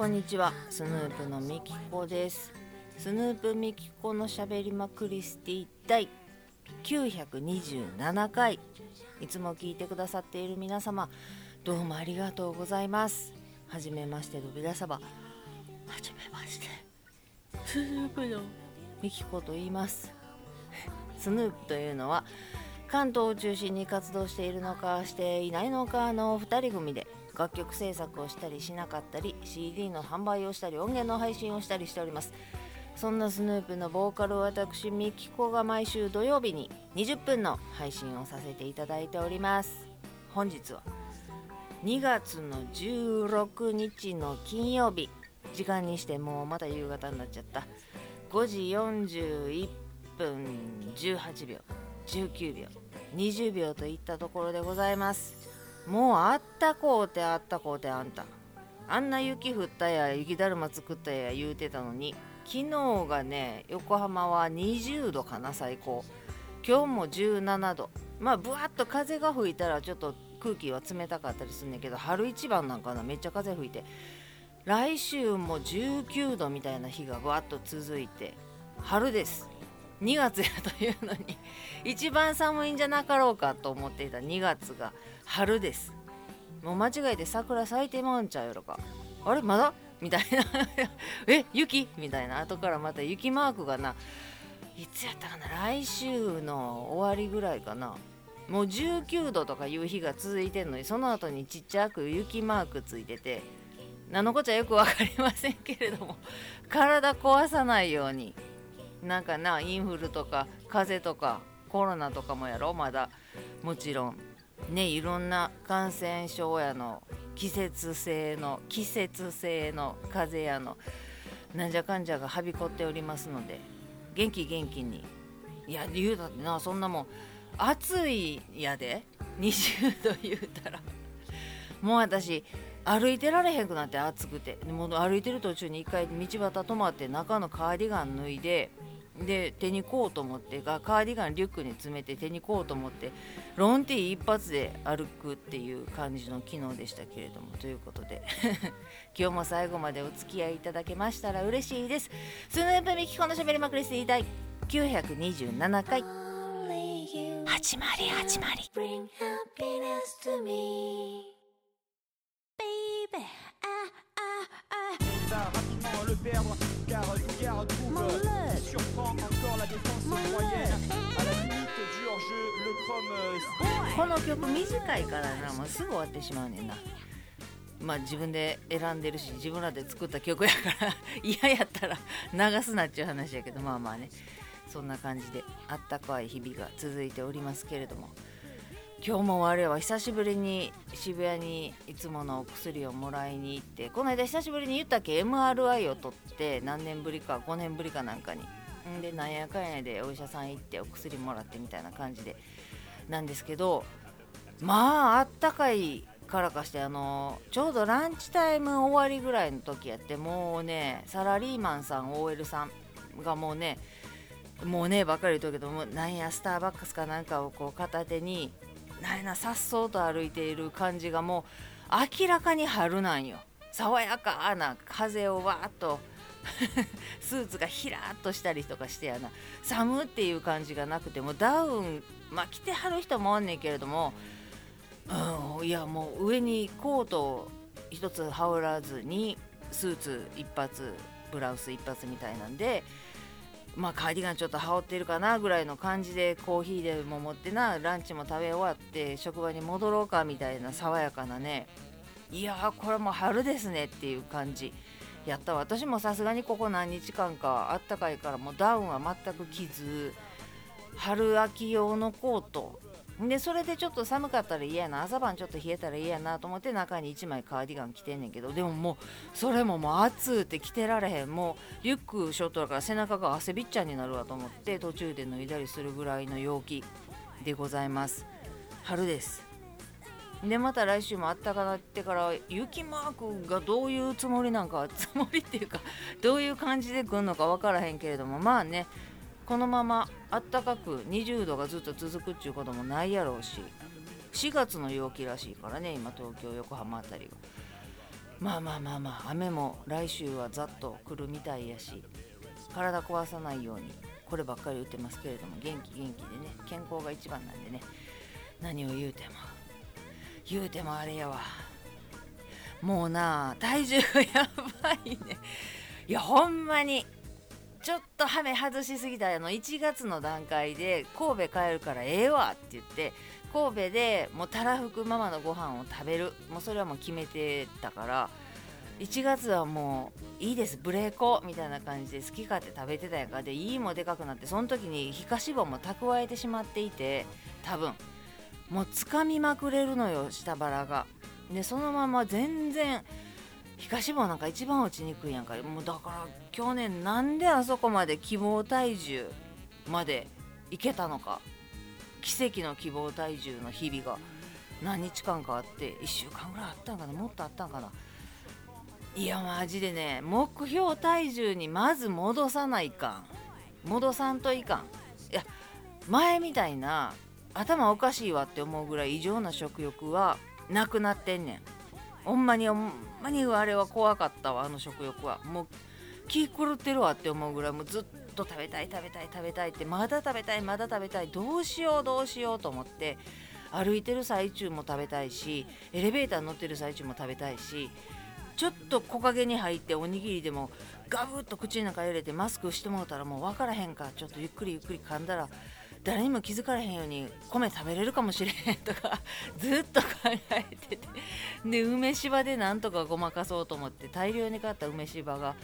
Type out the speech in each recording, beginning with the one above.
こんにちは。スヌープのみきこです。スヌープみきこのしゃべりまクリスティ第927回。いつも聞いてくださっている皆様どうもありがとうございます。はじめましての皆様はじめましてスヌープのみきこと言います。スヌープというのは関東を中心に活動しているのかしていないのかの2人組で楽曲制作をしたりしなかったり CD の販売をしたり音源の配信をしたりしております。そんなスヌープのボーカル私ミキコが毎週土曜日に20分の配信をさせていただいております。本日は2月の16日の金曜日時間にしてもうまた夕方になっちゃった。5時41分18秒19秒20秒といったところでございます。もうあったこうてあったこうてあんた。あんな雪降ったや雪だるま作ったや言うてたのに昨日がね横浜は20度かな最高。今日も17度。まあぶわっと風が吹いたらちょっと空気は冷たかったりすんねんけど春一番なんかなめっちゃ風吹いて。来週も19度みたいな日がぶわっと続いて春です。2月やというのに一番寒いんじゃなかろうかと思っていた2月が春です。もう間違えて桜咲いてまうんちゃうやろか。あれまだ？みたいな。え雪？みたいな。後からまた雪マークがな。いつやったかな？来週の終わりぐらいかな。もう19度とかいう日が続いてんのにその後にちっちゃく雪マークついてて何のこっちゃよく分かりませんけれども体壊さないようになんかなインフルとか風邪とかコロナとかもやろ？まだ。もちろん。ねいろんな感染症やの季節性の季節性の風邪やのなんじゃかんじゃがはびこっておりますので。元気元気に。いや言うたってなそんなもん暑いやで。20度言うたら。もう私歩いてられへんくなって暑くて。もう歩いてる途中に一回道端止まって中のカーディガン脱いでで手にこうと思ってカーディガンリュックに詰めて手にこうと思ってロンティー一発で歩くっていう感じの機能でしたけれどもということで。今日も最後までお付き合いいただけましたら嬉しいです。スヌープミキコのしゃべりまくり水第927回。始まり始まり。Bring happiness to me. Baby ah ah ah rapidement le perdre car Dugar trouve surprend encore la défense moyenne à la limite du hors-jeu le Chrome この曲短いからなもうすぐ終わってしまうねんなまあ自分で選んでるし自分らで作った曲やから嫌やったら流すなっちゅう話やけどまあまあねそんな感じであったかい日々が続いておりますけれども今日も我は久しぶりに渋谷にいつものお薬をもらいに行ってこの間久しぶりに言ったっけ MRI を取って何年ぶりか5年ぶりかなんかに。んでなんやかんやでお医者さん行ってお薬もらってみたいな感じでなんですけどまああったかいからかしてあのちょうどランチタイム終わりぐらいの時やってもうねサラリーマンさん OL さんがもうねもうねばっかり言うとけどもなんやスターバックスかなんかをこう片手になんやなさっそうと歩いている感じがもう明らかに春なんよ。爽やかな風をわーっと スーツがひらっとしたりとかしてやな。寒っていう感じがなくてもダウンまあ着てはる人もおんねんけれども、うん、いやもう上にコート一つ羽織らずにスーツ一発ブラウス一発みたいなんでまあカーディガンちょっと羽織ってるかなぐらいの感じでコーヒーでも持ってなランチも食べ終わって職場に戻ろうかみたいな爽やかなね。いやこれも春ですねっていう感じ。やった私もさすがにここ何日間かあったかいからもうダウンは全く着ず春秋用のコートでそれでちょっと寒かったら嫌やな朝晩ちょっと冷えたら嫌やなと思って中に1枚カーディガン着てんねんけどでももうそれももう暑って着てられへん。もうリュックショートだから背中が汗びっちゃんになるわと思って途中で脱いだりするぐらいの陽気でございます。春です。でまた来週もあったかなってから雪マークがどういうつもりなんか つもりっていうかどういう感じで来るのか分からへんけれどもまあねこのままあったかく20度がずっと続くっていうこともないやろうし4月の陽気らしいからね今東京横浜辺りはまあまあまあまあ雨も来週はざっと来るみたいやし体壊さないようにこればっかり言ってますけれども元気元気でね健康が一番なんでね何を言うても言うてもあれやわ。もうな体重やばいね。いやほんまにちょっとハメ外しすぎたあの1月の段階で神戸帰るからええわって言って神戸でもうたらふくママのご飯を食べる。もうそれはもう決めてたから1月はもういいです。ブレーコみたいな感じで好き勝手食べてたやんかでいいもでかくなってその時に皮下脂肪も蓄えてしまっていて多分。もうつかみまくれるのよ下腹が。でそのまま全然皮下脂肪なんか一番落ちにくいやんか。もうだから去年なんであそこまで希望体重までいけたのか。奇跡の希望体重の日々が。何日間かあって1週間ぐらいあったんかな。もっとあったんかな。いやマジでね。目標体重にまず戻さないかん。戻さんといかん。いや前みたいな頭おかしいわって思うぐらい異常な食欲はなくなってんねん。ほんまにまにあれは怖かったわあの食欲は。もう気狂ってるわって思うぐらいもうずっと食べたい食べたい食べたいってまだ食べたいまだ食べたいどうしようどうしようと思って。歩いてる最中も食べたいしエレベーター乗ってる最中も食べたいしちょっと木陰に入っておにぎりでもガブッと口の中入れてマスクしてもうたらもう分からへんかちょっとゆっくりゆっくり噛んだら誰にも気づかれへんように米食べれるかもしれへんとか ずっと考えてて。で梅しばでなんとかごまかそうと思って大量に買った梅しばが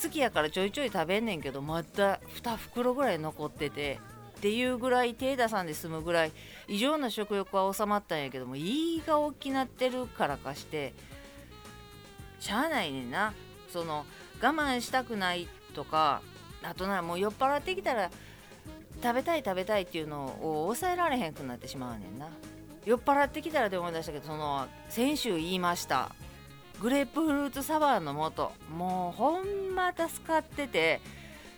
好きやからちょいちょい食べんねんけどまた2袋ぐらい残っててっていうぐらい手出さんで済むぐらい異常な食欲は収まったんやけども胃が大きなってるからかしてしゃあないねんな。その我慢したくないとかあとなもう酔っ払ってきたら食べたい食べたいっていうのを抑えられへんくなってしまうねんな。酔っ払ってきたらで思い出したけどその先週言いました。グレープフルーツサワーの素。もうほんま助かってて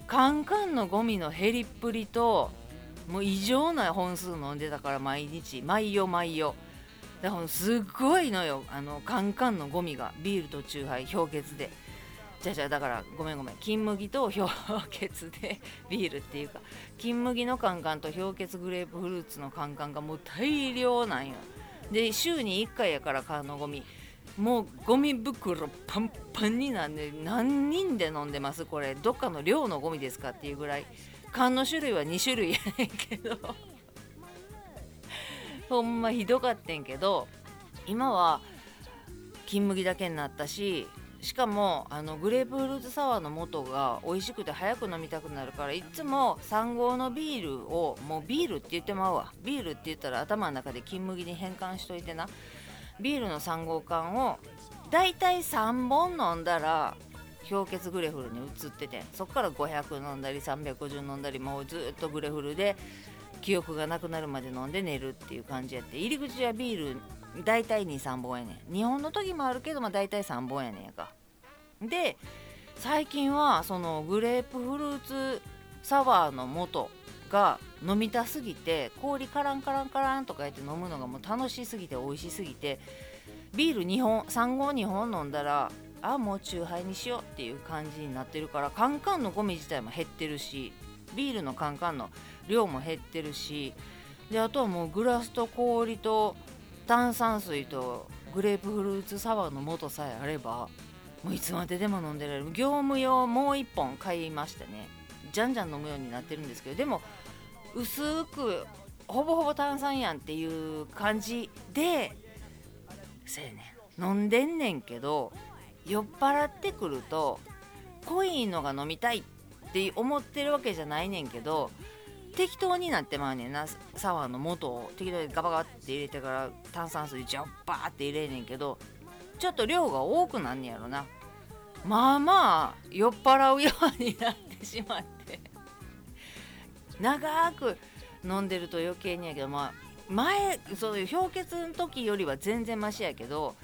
カンカンのゴミの減りっぷりともう異常な本数飲んでたから毎日。毎夜毎夜。だからすっごいのよ。あのカンカンのゴミが。ビールとチューハイ氷結で。じゃじゃだからごめんごめん金麦と氷結で ビールっていうか金麦のカンカンと氷結グレープフルーツのカンカンがもう大量なんよ。で週に1回やから缶のゴミ。もうゴミ袋パンパンになんで何人で飲んでます？これどっかの量のゴミですかっていうぐらい。缶の種類は2種類やねんけど。ほんまひどかってんけど今は金麦だけになったししかもあのグレープフルーツサワーの素が美味しくて早く飲みたくなるからいつも3合のビールをもうビールって言ってまうわ。ビールって言ったら頭の中で金麦に変換しといてな。ビールの3合缶をだいたい3本飲んだら氷結グレフルに移っててそこから500飲んだり350飲んだりもうずっとグレフルで記憶がなくなるまで飲んで寝るっていう感じやって。入り口はビール大体23本やねん。日本の時もあるけどまあ大体3本やねんやか。で最近はそのグレープフルーツサワーの素が飲みたすぎて氷カランカランカランとかやって飲むのがもう楽しすぎて美味しすぎてビール2本3合2本飲んだらあもうチューハイにしようっていう感じになってるからカンカンのゴミ自体も減ってるしビールのカンカンの量も減ってるしであとはもうグラスと氷と炭酸水とグレープフルーツサワーの素さえあればもういつまででも飲んでられる。業務用もう1本買いましたね。じゃんじゃん飲むようになってるんですけどでも薄くほぼほぼ炭酸やんっていう感じでせやねん。飲んでんねんけど酔っ払ってくると濃いのが飲みたいって思ってるわけじゃないねんけど適当になってまうねんな。サワーの素を適当にガバガバって入れてから炭酸水ジャッバーって入れんねんけどちょっと量が多くなんねやろな。まあまあ酔っ払うようになってしまって。長く飲んでると余計にやけどまあ前そういう氷結の時よりは全然マシやけど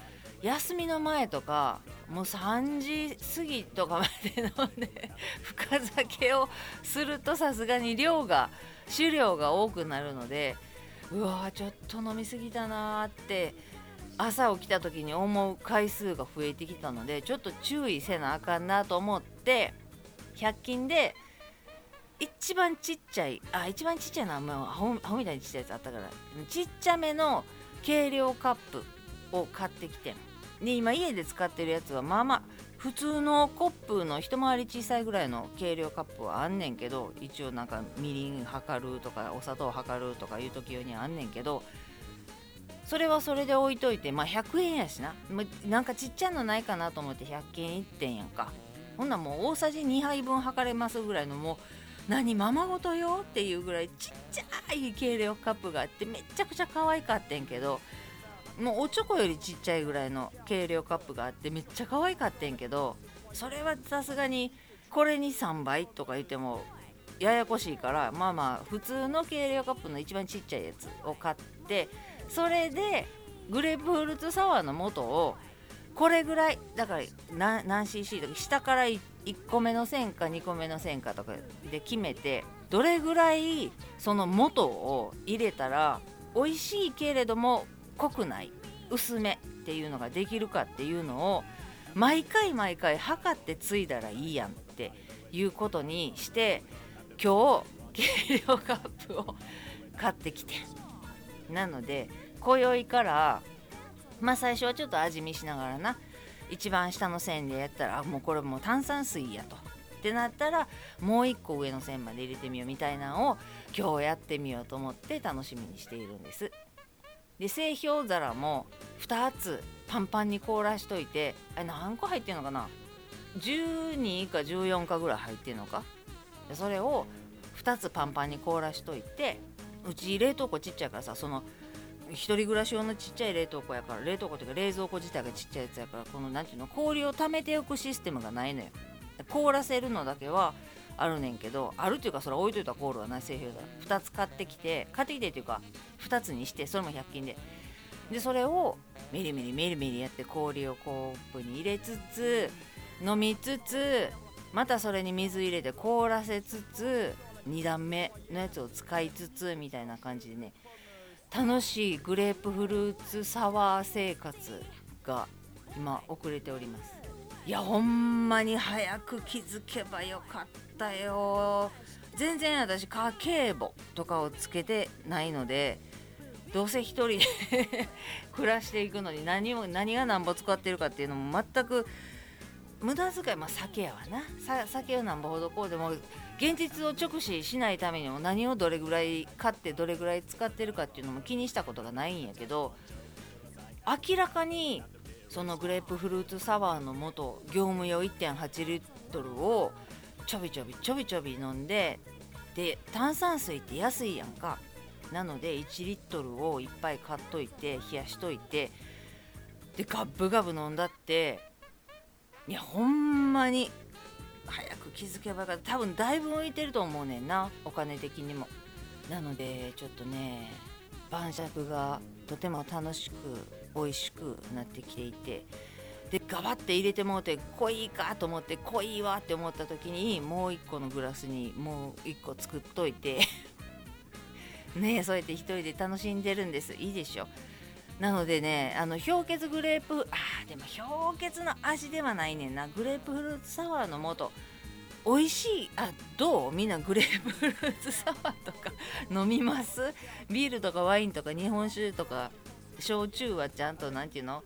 休みの前とかもう3時過ぎとかまで飲んで深酒をするとさすがに量が酒量が多くなるのでうわちょっと飲み過ぎたなーって朝起きた時に思う回数が増えてきたのでちょっと注意せなあかんなと思って100均で一番ちっちゃいあ一番ちっちゃいのはもうアホアホみたいにちっちゃいやつあったからちっちゃめの計量カップを買ってきてで今家で使ってるやつはまあまあ普通のコップの一回り小さいぐらいの計量カップはあんねんけど一応なんかみりん測るとかお砂糖測るとかいう時用にあんねんけどそれはそれで置いといてまあ100円やしな。なんかちっちゃいのないかなと思って100均行ってんやんか。ほんなもう大さじ2杯分測れますぐらいのもう何ままごとよっていうぐらいちっちゃい計量カップがあってめちゃくちゃ可愛かってんけどもうおちょこよりちっちゃいぐらいの計量カップがあってめっちゃ可愛かってんけどそれはさすがにこれに3倍とか言ってもややこしいからまあまあ普通の計量カップの一番ちっちゃいやつを買ってそれでグレープフルーツサワーの素をこれぐらいだから何 cc とか下から1個目の線か2個目の線かとかで決めてどれぐらいその素を入れたら美味しいけれども濃くない薄めっていうのができるかっていうのを毎回毎回測ってついだらいいやんっていうことにして今日計量カップを買ってきて。なので今宵からまあ最初はちょっと味見しながらな。一番下の線でやったらあもうこれもう炭酸水やと。ってなったらもう一個上の線まで入れてみようみたいなのを今日やってみようと思って楽しみにしているんです。で製氷皿も2つパンパンに凍らしといてあれ何個入ってんのかな？12か14かぐらい入ってんのか？それを2つパンパンに凍らしといてうち冷凍庫ちっちゃいからさその一人暮らし用のちっちゃい冷凍庫やから冷凍庫っていうか冷蔵庫自体がちっちゃいやつやからこの何ていうの氷を溜めておくシステムがないのよ。凍らせるのだけはあるねんけどあるっていうかそれ置いといたコールはない製氷皿2つ買ってきて買ってきてっていうか2つにしてそれも100均で。でそれをメリメリメリメリやって氷をコップに入れつつ飲みつつまたそれに水入れて凍らせつつ2段目のやつを使いつつみたいな感じでね。楽しいグレープフルーツサワー生活が今遅れております。いやほんまに早く気づけばよかったよ。全然私家計簿とかをつけてないのでどうせ1人で 暮らしていくのに何を何が何ぼ使ってるかっていうのも全く無駄遣いまあ酒やわな。酒をなんぼほどこうでも現実を直視しないためにも何をどれぐらい買ってどれぐらい使ってるかっていうのも気にしたことがないんやけど明らかにそのグレープフルーツサワーの元業務用1.8リットルをちょびちょびちょびちょび飲んでで炭酸水って安いやんか。なので1リットルをいっぱい買っといて冷やしといて。でガブガブ飲んだっていやほんまに早く気づけばよかった。多分だいぶ浮いてると思うねんなお金的にも。なのでちょっとね晩酌がとても楽しく美味しくなってきていてでガバッて入れてもうて濃いかと思って濃いわって思った時にもう1個のグラスにもう1個作っといて ねそうやって1人で楽しんでるんです。いいでしょ。なのでねあの氷結グレープあでも氷結の味ではないねんな。グレープフルーツサワーの素美味しいあどう？みんなグレープフルーツサワーとか 飲みます？ビールとかワインとか日本酒とか焼酎はちゃんと何て言うの？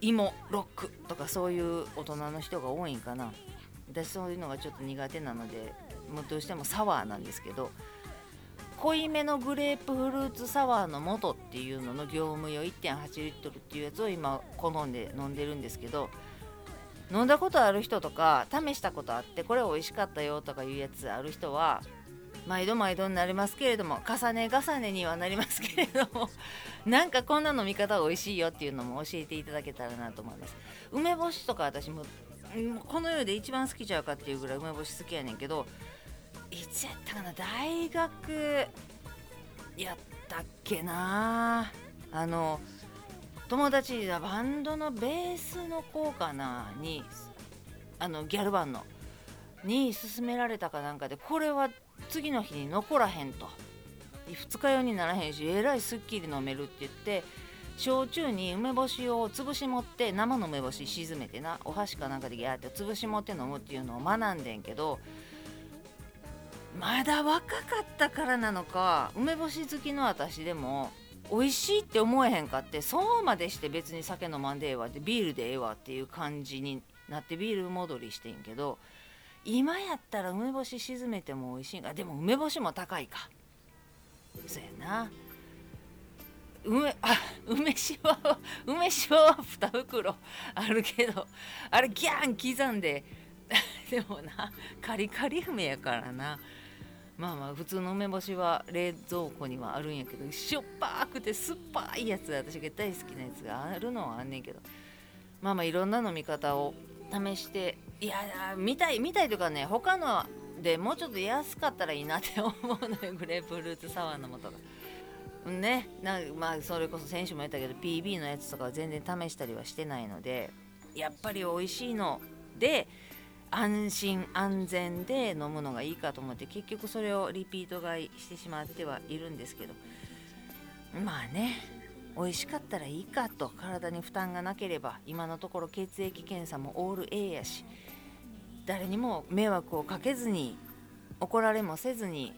芋ロックとかそういう大人の人が多いんかな。私そういうのがちょっと苦手なのでもうどうしてもサワーなんですけど濃いめのグレープフルーツサワーの素っていうのの業務用1.8リットルっていうやつを今好んで飲んでるんですけど飲んだことある人とか試したことあってこれ美味しかったよとかいうやつある人は毎度毎度になりますけれども重ね重ねにはなりますけれども なんかこんな飲み方美味しいよっていうのも教えていただけたらなと思います。梅干しとか私もこの世で一番好きちゃうかっていうぐらい梅干し好きやねんけどいつやったかな大学やったっけな。あの友達がバンドのベースの子かなにあのギャルバンのに勧められたかなんかでこれは次の日に残らへんと。二日酔いにならへんしえらいすっきり飲めるって言って焼酎に梅干しを潰し持って生の梅干し沈めてなお箸かなんかでギャーって潰し持って飲むっていうのを学んでんけどまだ若かったからなのか梅干し好きの私でも美味しいって思えへんかってそうまでして別に酒飲まんでええわってビールでええわっていう感じになってビール戻りしてんけど今やったら梅干し沈めても美味しいがでも梅干しも高いか。そうやな。梅あ梅しわは梅しわは2袋あるけどあれギャン刻んで でもなカリカリ梅やからな。まあまあ普通の梅干しは冷蔵庫にはあるんやけどしょっぱくて酸っぱいやつ私が大好きなやつがあるのはあんねんけど。まあまあいろんな飲み方を試していや見たい見たいというかね他のでもうちょっと安かったらいいなって思うのよグレープフルーツサワーの素が。ねなまあそれこそ先週も言ったけど PB のやつとかは全然試したりはしてないのでやっぱり美味しいので安心安全で飲むのがいいかと思って結局それをリピート買いしてしまってはいるんですけどまあね美味しかったらいいかと体に負担がなければ今のところ血液検査もオール A やし誰にも迷惑をかけずに怒られもせずに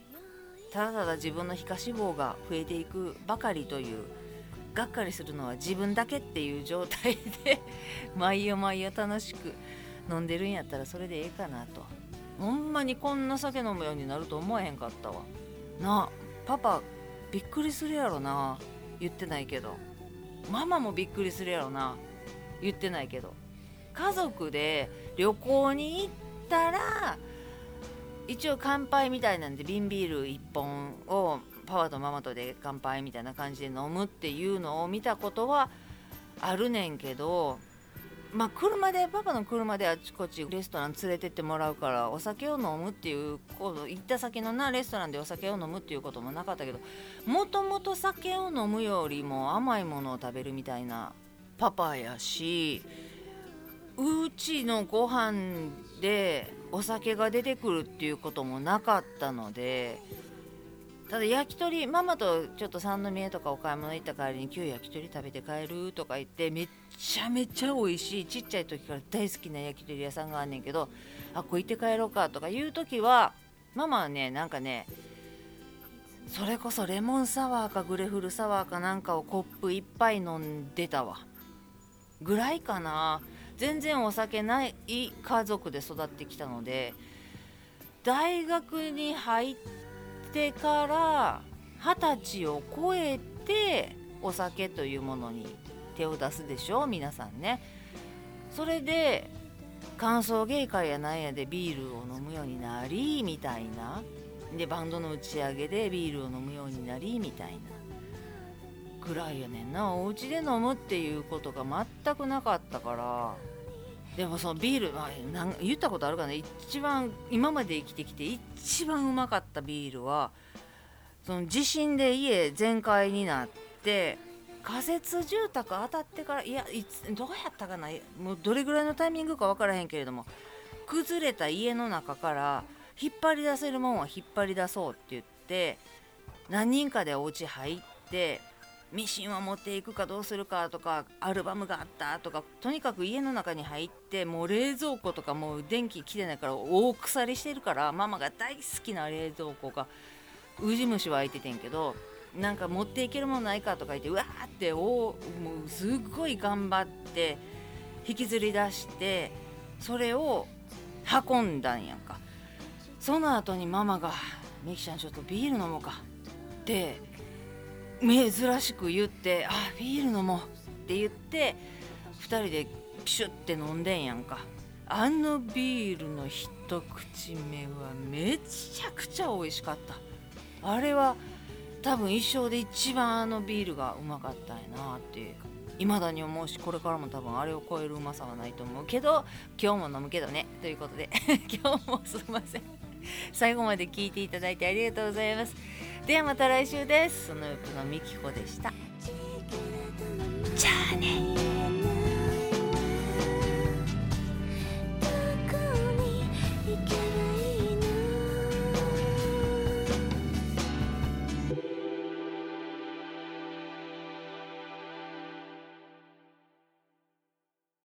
ただただ自分の皮下脂肪が増えていくばかりというがっかりするのは自分だけっていう状態で 毎夜毎夜楽しく飲んでるんやったらそれでええかなと。ほんまにこんな酒飲むようになると思えへんかったわ。なあパパびっくりするやろな。言ってないけど。ママもびっくりするやろな。言ってないけど。家族で旅行に行ったら一応乾杯みたいなんで瓶ビール1本をパワーとママとで乾杯みたいな感じで飲むっていうのを見たことはあるねんけどまあ車でパパの車であちこちレストラン連れてってもらうからお酒を飲むっていうこと行った先のなレストランでお酒を飲むっていうこともなかったけどもともと酒を飲むよりも甘いものを食べるみたいなパパやしうちのご飯でお酒が出てくるっていうこともなかったのでただ焼き鳥ママとちょっと三宮とかお買い物行った帰りに今日焼き鳥食べて帰るとか言ってめっちゃめちゃ美味しいちっちゃい時から大好きな焼き鳥屋さんがあんねんけどあここ行って帰ろうかとかいう時はママはねなんかねそれこそレモンサワーかグレフルサワーかなんかをコップ1杯飲んでたわ。ぐらいかな。全然お酒ない家族で育ってきたので大学に入っててから二十歳を超えてお酒というものに手を出すでしょ皆さんね。それで歓送迎会やなんやでビールを飲むようになりみたいな。でバンドの打ち上げでビールを飲むようになりみたいな。ぐらいやねんなお家で飲むっていうことが全くなかったから。でもそのビール、まあ、なん言ったことあるかな。一番今まで生きてきて一番うまかったビールはその地震で家全壊になって仮設住宅当たってからいやいつどうやったかな。もうどれぐらいのタイミングか分からへんけれども崩れた家の中から引っ張り出せるもんは引っ張り出そうって言って何人かでお家入ってミシンを持っていくかどうするかとかアルバムがあったとかとにかく家の中に入ってもう冷蔵庫とかもう電気来てないから大腐りしてるからママが大好きな冷蔵庫がウジ虫湧いててんけどなんか持っていけるものないかとか言ってうわーっておもうすっごい頑張って引きずり出してそれを運んだんやんか。その後にママが「ミキちゃんちょっとビール飲もうか」って珍しく言って「あビール飲もう」って言って2人でピシュって飲んでんやんか。あのビールの一口目はめちゃくちゃ美味しかった。あれは多分一生で一番あのビールがうまかったんやなっていう。未だに思うしこれからも多分あれを超えるうまさはないと思うけど今日も飲むけどね。ということで 今日もすいません。最後まで聞いていただいてありがとうございます。ではまた来週です。その横のみきこでした。じゃあね。